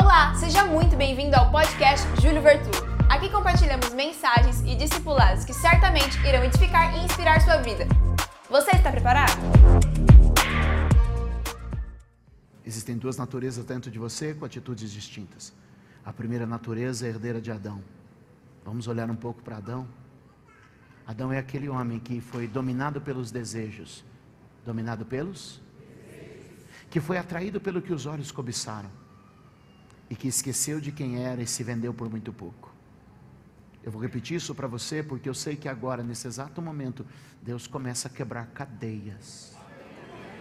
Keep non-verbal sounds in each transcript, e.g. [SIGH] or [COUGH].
Olá, seja muito bem-vindo ao podcast Júlio Vertu. Aqui compartilhamos mensagens e discipulados que certamente irão edificar e inspirar sua vida. Você está preparado? Existem duas naturezas dentro de você com atitudes distintas. A primeira natureza é herdeira de Adão. Vamos olhar um pouco para Adão. Adão é aquele homem que foi dominado pelos desejos. Dominado pelos? Que foi atraído pelo que os olhos cobiçaram e que esqueceu de quem era e se vendeu por muito pouco. Eu vou repetir isso para você porque eu sei que agora, nesse exato momento, Deus começa a quebrar cadeias.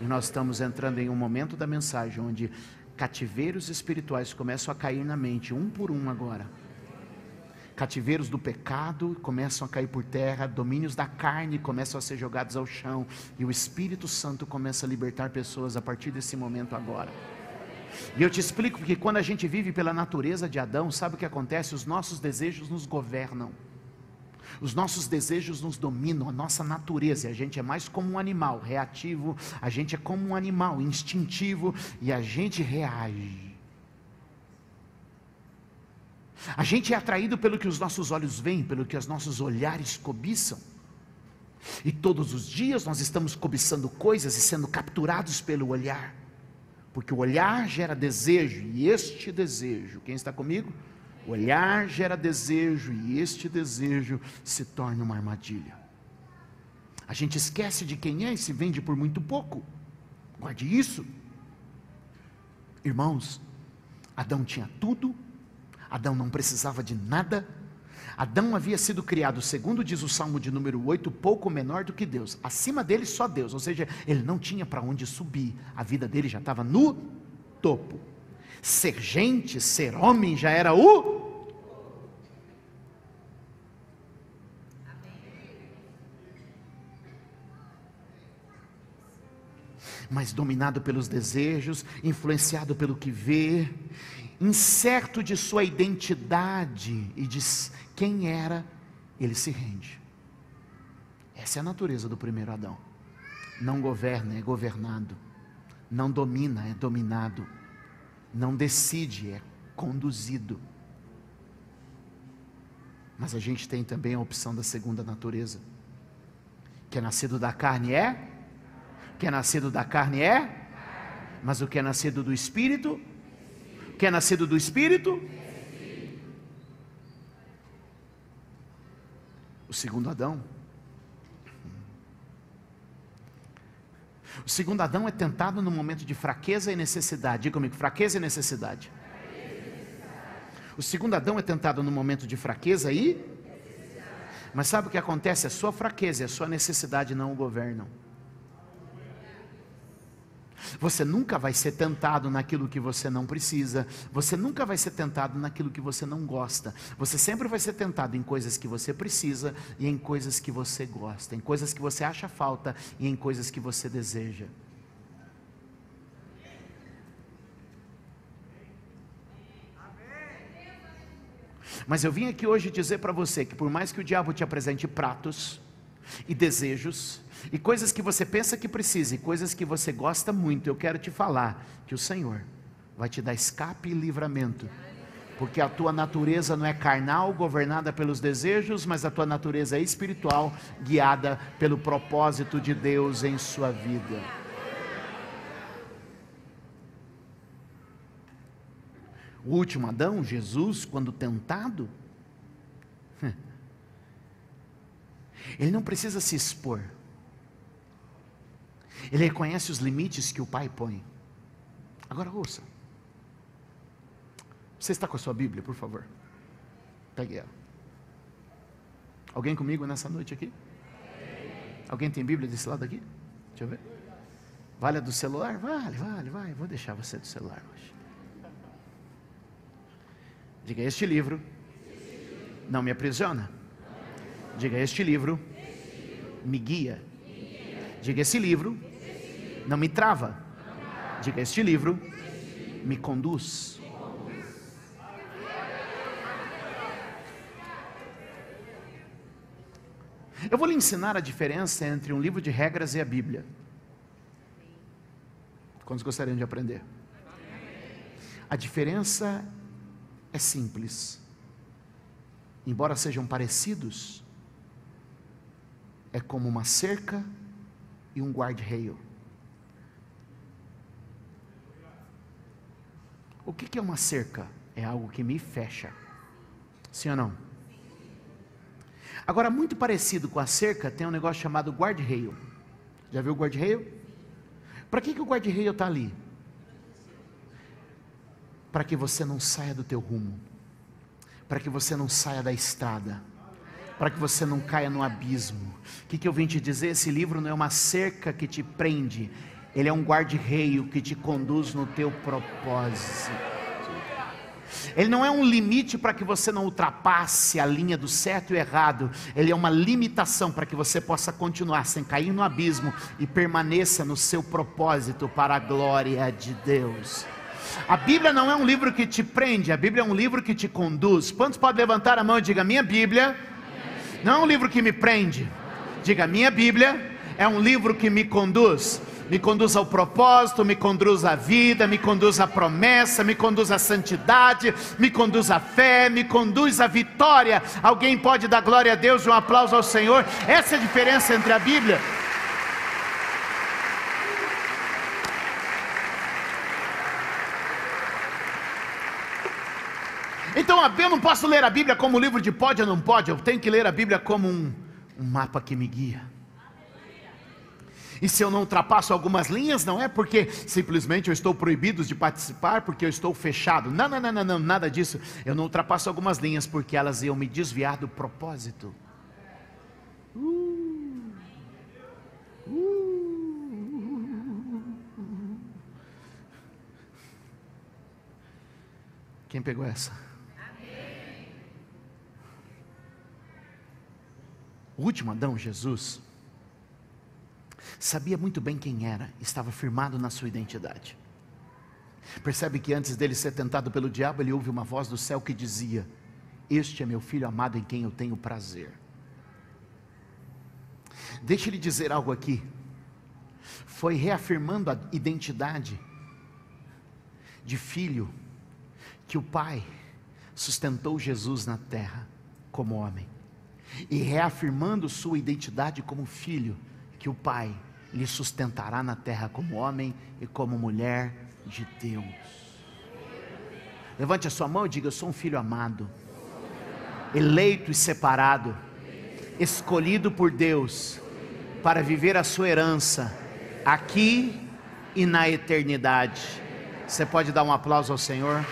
E nós estamos entrando em um momento da mensagem onde cativeiros espirituais começam a cair na mente, um por um agora. Cativeiros do pecado começam a cair por terra, domínios da carne começam a ser jogados ao chão, e o Espírito Santo começa a libertar pessoas a partir desse momento agora. E eu te explico porque quando a gente vive pela natureza de Adão, sabe o que acontece? Os nossos desejos nos governam. Os nossos desejos nos dominam, a nossa natureza, a gente é mais como um animal reativo, a gente é como um animal instintivo e a gente reage. A gente é atraído pelo que os nossos olhos veem, pelo que os nossos olhares cobiçam. E todos os dias nós estamos cobiçando coisas e sendo capturados pelo olhar. Porque o olhar gera desejo, e este desejo, quem está comigo? O olhar gera desejo, e este desejo se torna uma armadilha. A gente esquece de quem é e se vende por muito pouco. Guarde isso. Irmãos, Adão tinha tudo, Adão não precisava de nada, Adão havia sido criado, segundo diz o Salmo de número 8, pouco menor do que Deus. Acima dele só Deus, ou seja, ele não tinha para onde subir. A vida dele já estava no topo. Ser gente, ser homem já era o mas dominado pelos desejos, influenciado pelo que vê, incerto de sua identidade e de quem era, ele se rende. Essa é a natureza do primeiro Adão. Não governa, é governado. Não domina, é dominado. Não decide, é conduzido. Mas a gente tem também a opção da segunda natureza. Que é nascido da carne é? Que é nascido da carne é? Mas o que é nascido do espírito que é nascido do Espírito? O segundo Adão. O segundo Adão é tentado no momento de fraqueza e necessidade. Diga comigo, fraqueza e necessidade. O segundo Adão é tentado no momento de fraqueza e. Mas sabe o que acontece? A sua fraqueza e a sua necessidade não o governam. Você nunca vai ser tentado naquilo que você não precisa. Você nunca vai ser tentado naquilo que você não gosta. Você sempre vai ser tentado em coisas que você precisa e em coisas que você gosta, em coisas que você acha falta e em coisas que você deseja. Mas eu vim aqui hoje dizer para você que por mais que o diabo te apresente pratos e desejos, e coisas que você pensa que precisa, e coisas que você gosta muito, eu quero te falar que o Senhor vai te dar escape e livramento. Porque a tua natureza não é carnal, governada pelos desejos, mas a tua natureza é espiritual, guiada pelo propósito de Deus em sua vida. O último Adão, Jesus, quando tentado, [LAUGHS] ele não precisa se expor. Ele reconhece os limites que o Pai põe. Agora ouça. Você está com a sua Bíblia, por favor? Pegue ela. Alguém comigo nessa noite aqui? Alguém tem Bíblia desse lado aqui? Deixa eu ver. Vale a do celular? Vale, vale, vai. Vou deixar você do celular hoje. Diga: Este livro não me aprisiona. Diga: Este livro me guia. Diga: Esse livro não me trava. Diga: Este livro me conduz. Eu vou lhe ensinar a diferença entre um livro de regras e a Bíblia. Quantos gostariam de aprender? A diferença é simples. Embora sejam parecidos, é como uma cerca e um guarda-reio. O que é uma cerca? É algo que me fecha. Sim ou não? Agora, muito parecido com a cerca, tem um negócio chamado guarda-reio. Já viu o guarda-reio? Para que, que o guarda-reio está ali? Para que você não saia do teu rumo, para que você não saia da estrada, para que você não caia no abismo. O que, que eu vim te dizer? Esse livro não é uma cerca que te prende, ele é um guarda-reio que te conduz no teu propósito. Ele não é um limite para que você não ultrapasse a linha do certo e errado. Ele é uma limitação para que você possa continuar sem cair no abismo e permaneça no seu propósito para a glória de Deus. A Bíblia não é um livro que te prende, a Bíblia é um livro que te conduz. Quantos podem levantar a mão e diga: Minha Bíblia não é um livro que me prende. Diga: Minha Bíblia é um livro que me conduz me conduz ao propósito, me conduz à vida, me conduz à promessa, me conduz à santidade, me conduz à fé, me conduz à vitória. Alguém pode dar glória a Deus um aplauso ao Senhor? Essa é a diferença entre a Bíblia. Então eu não posso ler a Bíblia como livro de pode ou não pode, eu tenho que ler a Bíblia como um, um mapa que me guia. E se eu não ultrapasso algumas linhas, não é porque simplesmente eu estou proibido de participar, porque eu estou fechado. Não, não, não, não, não, nada disso. Eu não ultrapasso algumas linhas porque elas iam me desviar do propósito. Uh, uh, Quem pegou essa? O último Adão, Jesus sabia muito bem quem era, estava firmado na sua identidade. Percebe que antes dele ser tentado pelo diabo, ele ouve uma voz do céu que dizia: Este é meu filho amado em quem eu tenho prazer. Deixa ele dizer algo aqui. Foi reafirmando a identidade de filho que o pai sustentou Jesus na terra como homem, e reafirmando sua identidade como filho, que o pai lhe sustentará na terra como homem e como mulher de Deus. Levante a sua mão e diga: Eu sou um filho amado, eleito e separado, escolhido por Deus para viver a sua herança aqui e na eternidade. Você pode dar um aplauso ao Senhor?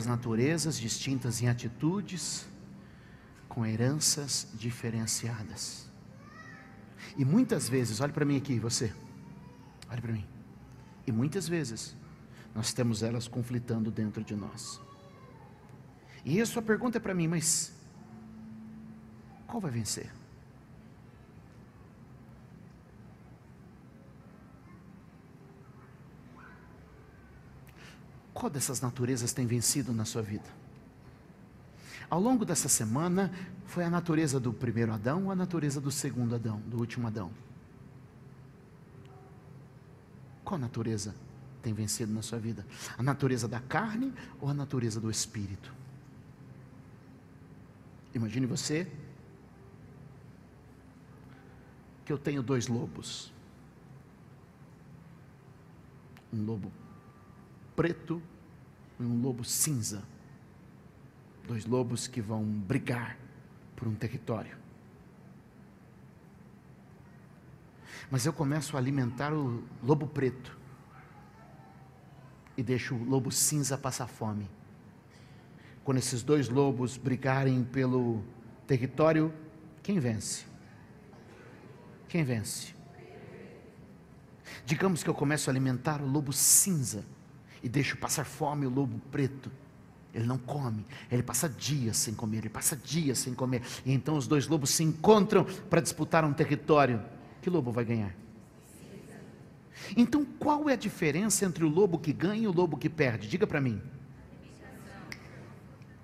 Duas naturezas distintas em atitudes, com heranças diferenciadas. E muitas vezes, olhe para mim aqui, você, olhe para mim. E muitas vezes, nós temos elas conflitando dentro de nós. E a sua pergunta é para mim, mas qual vai vencer? Qual dessas naturezas tem vencido na sua vida? Ao longo dessa semana, foi a natureza do primeiro Adão ou a natureza do segundo Adão, do último Adão? Qual natureza tem vencido na sua vida? A natureza da carne ou a natureza do espírito? Imagine você que eu tenho dois lobos. Um lobo preto e um lobo cinza. Dois lobos que vão brigar por um território. Mas eu começo a alimentar o lobo preto e deixo o lobo cinza passar fome. Quando esses dois lobos brigarem pelo território, quem vence? Quem vence? Digamos que eu começo a alimentar o lobo cinza e deixo passar fome o lobo preto. Ele não come, ele passa dias sem comer, ele passa dias sem comer. E então os dois lobos se encontram para disputar um território. Que lobo vai ganhar? Então qual é a diferença entre o lobo que ganha e o lobo que perde? Diga para mim.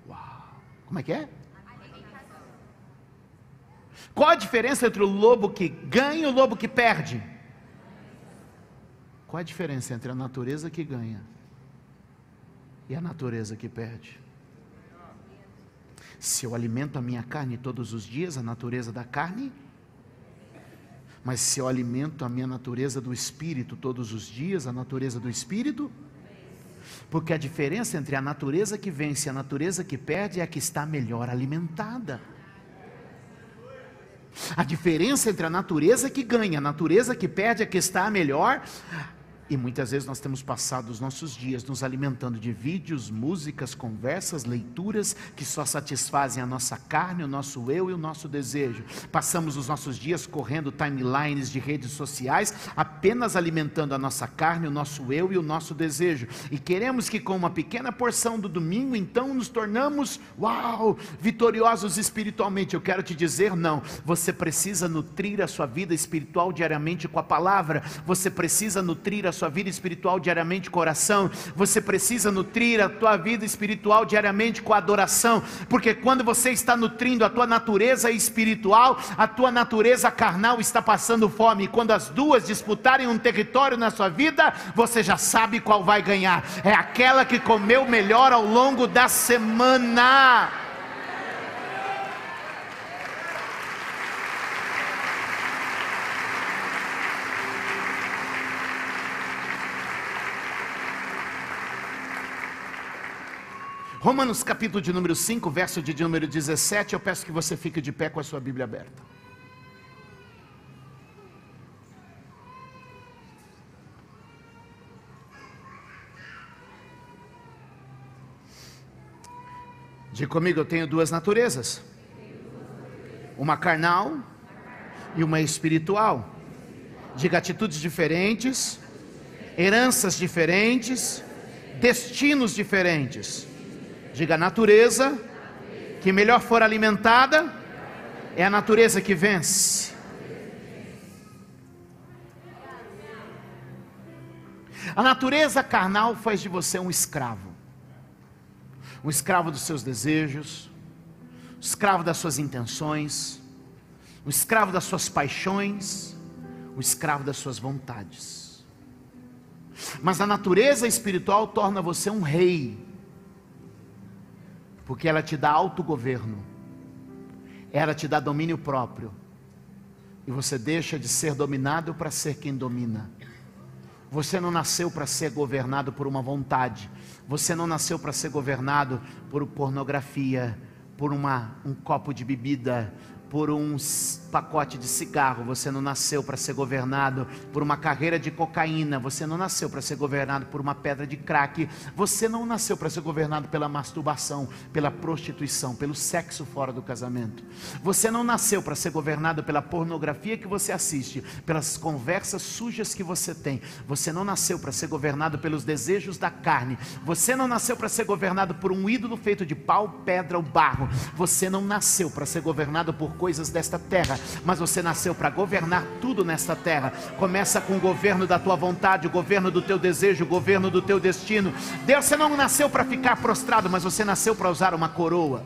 Uau! Como é que é? Qual a diferença entre o lobo que ganha e o lobo que perde? Qual a diferença entre a natureza que ganha e a natureza que perde? Se eu alimento a minha carne todos os dias, a natureza da carne. Mas se eu alimento a minha natureza do espírito todos os dias, a natureza do espírito. Porque a diferença entre a natureza que vence e a natureza que perde é a que está melhor alimentada. A diferença entre a natureza que ganha a natureza que perde é a que está melhor e muitas vezes nós temos passado os nossos dias nos alimentando de vídeos, músicas, conversas, leituras que só satisfazem a nossa carne, o nosso eu e o nosso desejo. Passamos os nossos dias correndo timelines de redes sociais, apenas alimentando a nossa carne, o nosso eu e o nosso desejo. E queremos que com uma pequena porção do domingo, então nos tornamos, uau, vitoriosos espiritualmente. Eu quero te dizer, não. Você precisa nutrir a sua vida espiritual diariamente com a palavra. Você precisa nutrir a sua vida espiritual diariamente com oração, você precisa nutrir a tua vida espiritual diariamente com adoração, porque quando você está nutrindo a tua natureza espiritual, a tua natureza carnal está passando fome, e quando as duas disputarem um território na sua vida, você já sabe qual vai ganhar, é aquela que comeu melhor ao longo da semana. Romanos capítulo de número 5, verso de número 17, eu peço que você fique de pé com a sua Bíblia aberta. Diga comigo, eu tenho duas naturezas. Uma carnal e uma espiritual. Diga atitudes diferentes, heranças diferentes, destinos diferentes. Diga natureza, que melhor for alimentada, é a natureza que vence. A natureza carnal faz de você um escravo, um escravo dos seus desejos, um escravo das suas intenções, um escravo das suas paixões, um escravo das suas vontades. Mas a natureza espiritual torna você um rei, porque ela te dá autogoverno, ela te dá domínio próprio, e você deixa de ser dominado para ser quem domina. Você não nasceu para ser governado por uma vontade, você não nasceu para ser governado por pornografia, por uma, um copo de bebida, por um pacote de cigarro, você não nasceu para ser governado por uma carreira de cocaína, você não nasceu para ser governado por uma pedra de crack, você não nasceu para ser governado pela masturbação, pela prostituição, pelo sexo fora do casamento. Você não nasceu para ser governado pela pornografia que você assiste, pelas conversas sujas que você tem. Você não nasceu para ser governado pelos desejos da carne. Você não nasceu para ser governado por um ídolo feito de pau, pedra ou barro. Você não nasceu para ser governado por coisas desta terra, mas você nasceu para governar tudo nesta terra. Começa com o governo da tua vontade, o governo do teu desejo, o governo do teu destino. Deus, você não nasceu para ficar prostrado, mas você nasceu para usar uma coroa.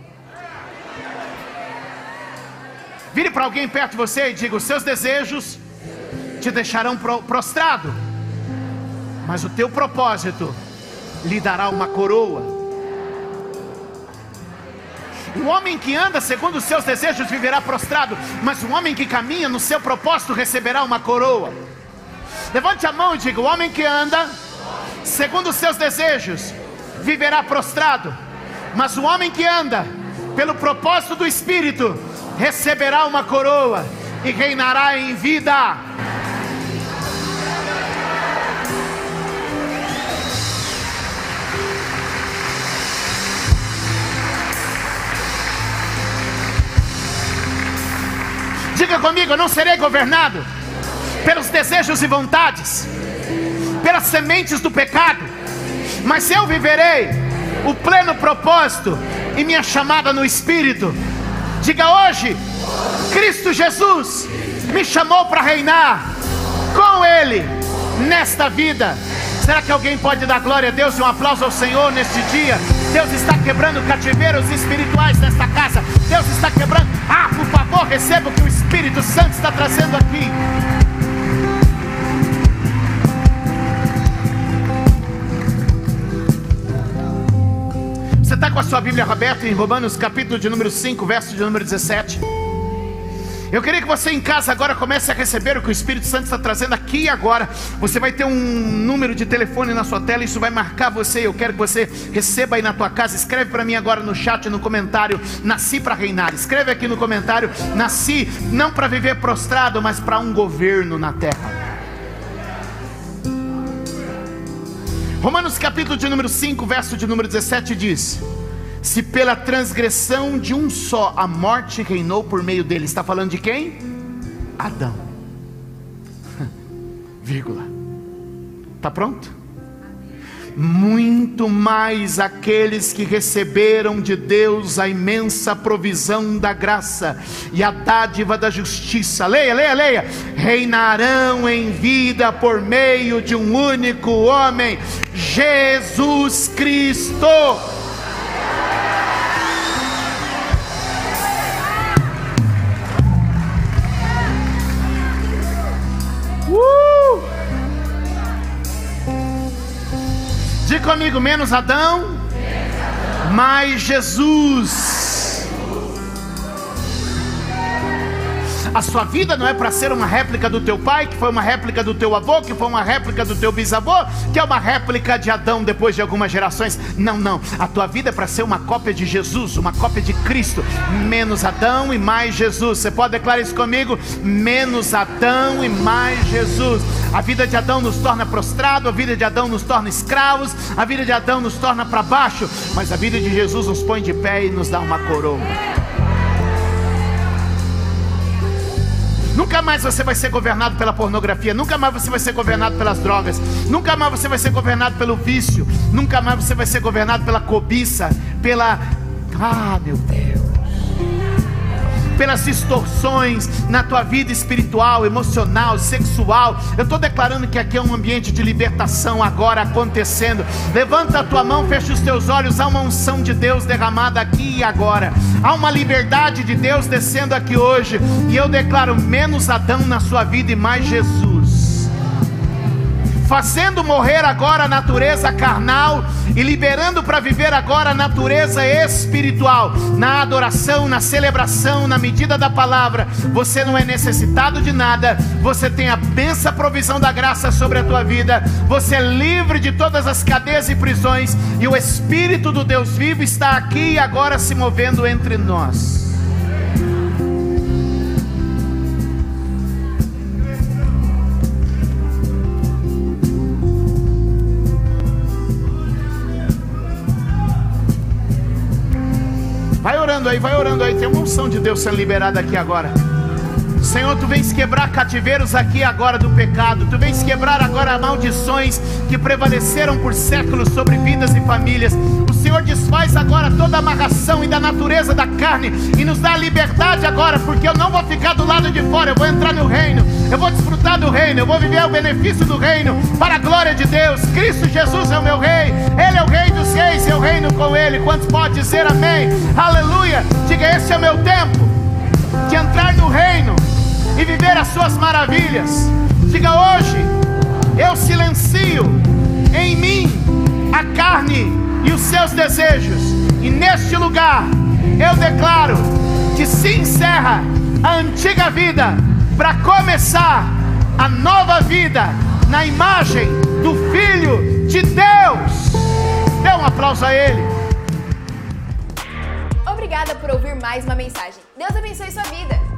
Vire para alguém perto de você e diga: os seus desejos te deixarão prostrado, mas o teu propósito lhe dará uma coroa. O homem que anda segundo os seus desejos viverá prostrado, mas o homem que caminha no seu propósito receberá uma coroa. Levante a mão e diga: o homem que anda segundo os seus desejos viverá prostrado, mas o homem que anda pelo propósito do Espírito receberá uma coroa e reinará em vida. Diga comigo: eu não serei governado pelos desejos e vontades, pelas sementes do pecado, mas eu viverei o pleno propósito e minha chamada no Espírito. Diga hoje: Cristo Jesus me chamou para reinar com Ele nesta vida. Será que alguém pode dar glória a Deus e um aplauso ao Senhor neste dia? Deus está quebrando cativeiros espirituais nesta casa. Deus está quebrando. Ah, por favor, receba o que o Espírito fazendo aqui? Você está com a sua Bíblia aberta em Romanos capítulo de número 5, verso de número 17? Eu queria que você em casa agora comece a receber o que o Espírito Santo está trazendo aqui e agora. Você vai ter um número de telefone na sua tela, isso vai marcar você. Eu quero que você receba aí na tua casa. Escreve para mim agora no chat, no comentário, nasci para reinar. Escreve aqui no comentário, nasci não para viver prostrado, mas para um governo na terra. Romanos capítulo de número 5, verso de número 17 diz: Se pela transgressão de um só a morte reinou por meio dele, está falando de quem? Adão. [LAUGHS] Vírgula. Tá pronto? muito mais aqueles que receberam de Deus a imensa provisão da graça e a dádiva da justiça. Leia, leia, leia. Reinarão em vida por meio de um único homem, Jesus Cristo. Comigo, menos Adão, mais Jesus. A sua vida não é para ser uma réplica do teu pai, que foi uma réplica do teu avô, que foi uma réplica do teu bisavô, que é uma réplica de Adão depois de algumas gerações. Não, não. A tua vida é para ser uma cópia de Jesus, uma cópia de Cristo. Menos Adão e mais Jesus. Você pode declarar isso comigo? Menos Adão e mais Jesus. A vida de Adão nos torna prostrado, a vida de Adão nos torna escravos, a vida de Adão nos torna para baixo, mas a vida de Jesus nos põe de pé e nos dá uma coroa. Nunca mais você vai ser governado pela pornografia, nunca mais você vai ser governado pelas drogas, nunca mais você vai ser governado pelo vício, nunca mais você vai ser governado pela cobiça, pela. Ah, meu Deus pelas distorções na tua vida espiritual, emocional, sexual. Eu estou declarando que aqui é um ambiente de libertação agora acontecendo. Levanta a tua mão, fecha os teus olhos. Há uma unção de Deus derramada aqui e agora. Há uma liberdade de Deus descendo aqui hoje. E eu declaro menos Adão na sua vida e mais Jesus fazendo morrer agora a natureza carnal e liberando para viver agora a natureza espiritual, na adoração, na celebração, na medida da palavra. Você não é necessitado de nada, você tem a benção, a provisão da graça sobre a tua vida, você é livre de todas as cadeias e prisões, e o Espírito do Deus vivo está aqui e agora se movendo entre nós. Orando aí, vai orando aí. Tem uma unção de Deus sendo liberada aqui agora. Senhor, tu vens quebrar cativeiros aqui agora do pecado. Tu vens quebrar agora maldições que prevaleceram por séculos sobre vidas e famílias. Senhor desfaz agora toda amarração e da natureza da carne e nos dá liberdade agora, porque eu não vou ficar do lado de fora, eu vou entrar no reino. Eu vou desfrutar do reino, eu vou viver o benefício do reino para a glória de Deus. Cristo Jesus é o meu rei. Ele é o rei dos reis, eu reino com ele. Quantos pode dizer amém? Aleluia. Diga esse é o meu tempo de entrar no reino e viver as suas maravilhas. Diga hoje, eu silencio em mim a carne e os seus desejos, e neste lugar eu declaro que se encerra a antiga vida para começar a nova vida na imagem do Filho de Deus. Dê um aplauso a Ele. Obrigada por ouvir mais uma mensagem. Deus abençoe sua vida.